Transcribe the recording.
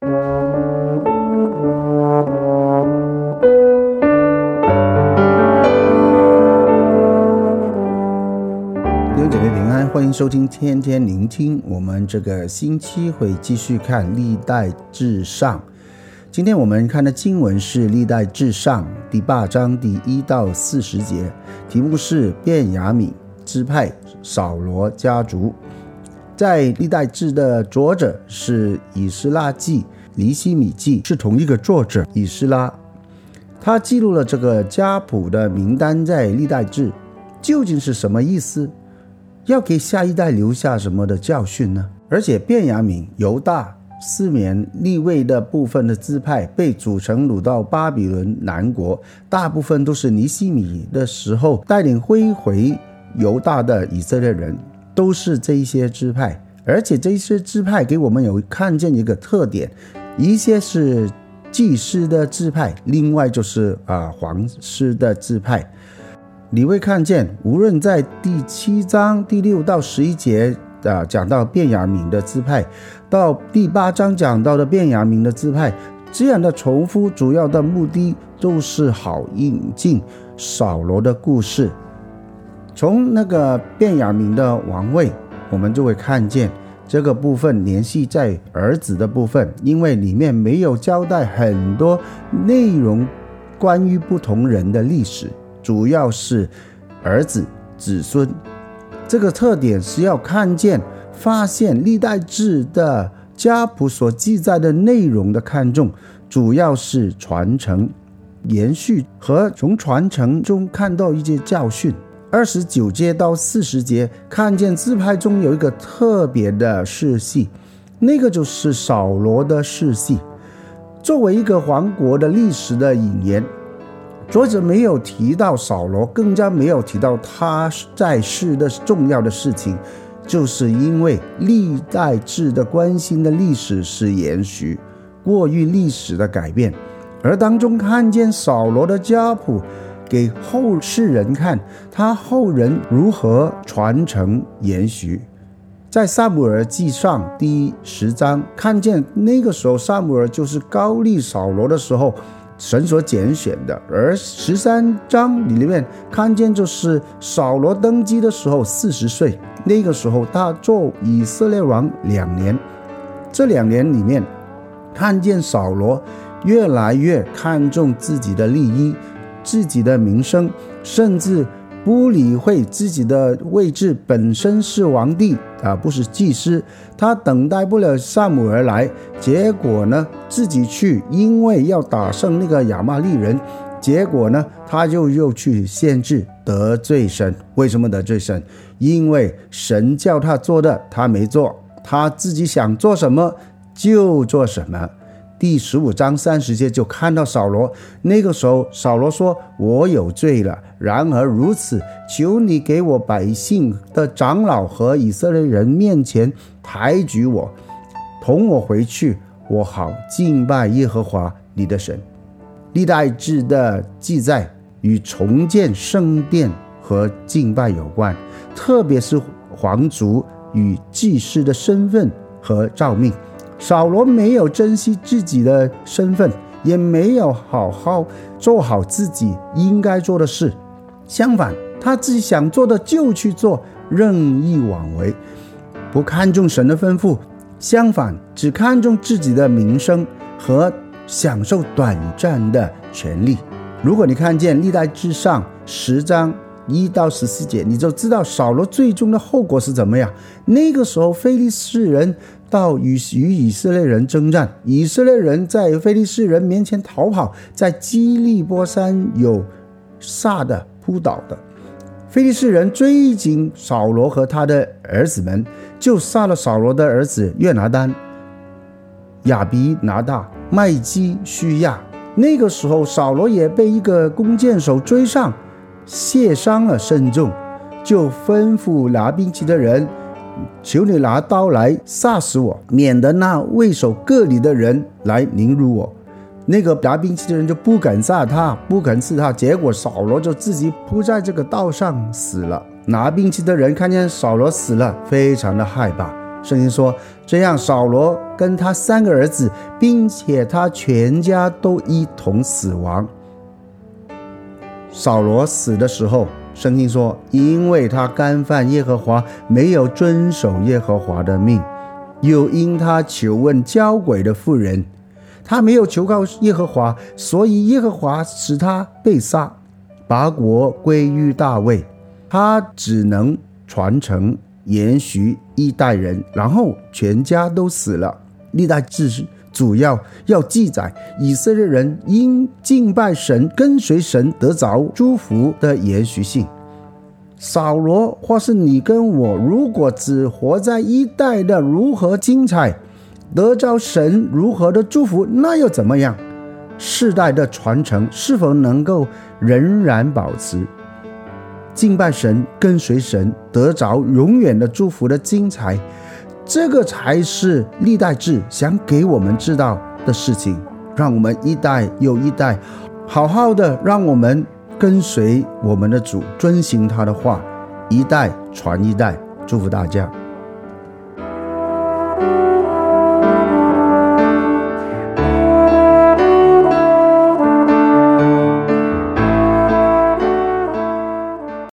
弟兄姐妹平安，欢迎收听天天聆听。我们这个星期会继续看历代至上。今天我们看的经文是《历代至上》第八章第一到四十节，题目是便雅悯支派扫罗家族。在《历代志》的作者是以斯拉记、尼希米记，是同一个作者以斯拉。他记录了这个家谱的名单在《历代志》，究竟是什么意思？要给下一代留下什么的教训呢？而且便雅悯、犹大。四面立位的部分的支派被组成掳到巴比伦南国，大部分都是尼希米的时候带领归回犹大的以色列人，都是这一些支派。而且这些支派给我们有看见一个特点，一些是祭司的支派，另外就是啊皇室的支派。你会看见，无论在第七章第六到十一节。啊，讲到便雅悯的支派，到第八章讲到的便雅悯的支派，这样的重复，主要的目的都是好引进扫罗的故事。从那个卞雅明的王位，我们就会看见这个部分联系在儿子的部分，因为里面没有交代很多内容关于不同人的历史，主要是儿子子孙。这个特点是要看见、发现历代志的家谱所记载的内容的看重，主要是传承、延续和从传承中看到一些教训。二十九节到四十节，看见自拍中有一个特别的世系，那个就是扫罗的世系，作为一个王国的历史的引言。作者没有提到扫罗，更加没有提到他在世的重要的事情，就是因为历代志的关心的历史是延续，过于历史的改变，而当中看见扫罗的家谱，给后世人看他后人如何传承延续，在撒母耳记上第十章看见那个时候撒母耳就是高立扫罗的时候。神所拣选的，而十三章里面看见就是扫罗登基的时候四十岁，那个时候他做以色列王两年，这两年里面看见扫罗越来越看重自己的利益、自己的名声，甚至不理会自己的位置本身是皇帝。啊，不是祭司，他等待不了撒母而来，结果呢，自己去，因为要打胜那个亚玛力人，结果呢，他就又去限制，得罪神。为什么得罪神？因为神叫他做的，他没做，他自己想做什么就做什么。第十五章三十节就看到扫罗，那个时候扫罗说：“我有罪了。然而如此，求你给我百姓的长老和以色列人面前抬举我，同我回去，我好敬拜耶和华你的神。”历代志的记载与重建圣殿和敬拜有关，特别是皇族与祭司的身份和诏命。扫罗没有珍惜自己的身份，也没有好好做好自己应该做的事。相反，他自己想做的就去做，任意妄为，不看重神的吩咐。相反，只看重自己的名声和享受短暂的权利。如果你看见历代志上十章一到十四节，你就知道扫罗最终的后果是怎么样。那个时候，非利士人。到与与以色列人征战，以色列人在非利士人面前逃跑，在基利波山有杀的扑倒的，非利士人追紧扫罗和他的儿子们，就杀了扫罗的儿子约拿单、亚比拿大、麦基虚亚。那个时候，扫罗也被一个弓箭手追上，卸伤了甚重，就吩咐拿兵器的人。求你拿刀来杀死我，免得那为首割礼的人来凌辱我。那个拿兵器的人就不敢杀他，不敢刺他。结果扫罗就自己扑在这个道上死了。拿兵器的人看见扫罗死了，非常的害怕，圣经说，这样扫罗跟他三个儿子，并且他全家都一同死亡。扫罗死的时候，圣经说，因为他干犯耶和华，没有遵守耶和华的命，又因他求问交鬼的妇人，他没有求告耶和华，所以耶和华使他被杀，把国归于大卫，他只能传承。延续一代人，然后全家都死了。历代志主要要记载以色列人因敬拜神、跟随神得着祝福的延续性。扫罗或是你跟我，如果只活在一代的如何精彩，得着神如何的祝福，那又怎么样？世代的传承是否能够仍然保持？敬拜神，跟随神，得着永远的祝福的精彩，这个才是历代志想给我们知道的事情。让我们一代又一代，好好的，让我们跟随我们的主，遵循他的话，一代传一代。祝福大家。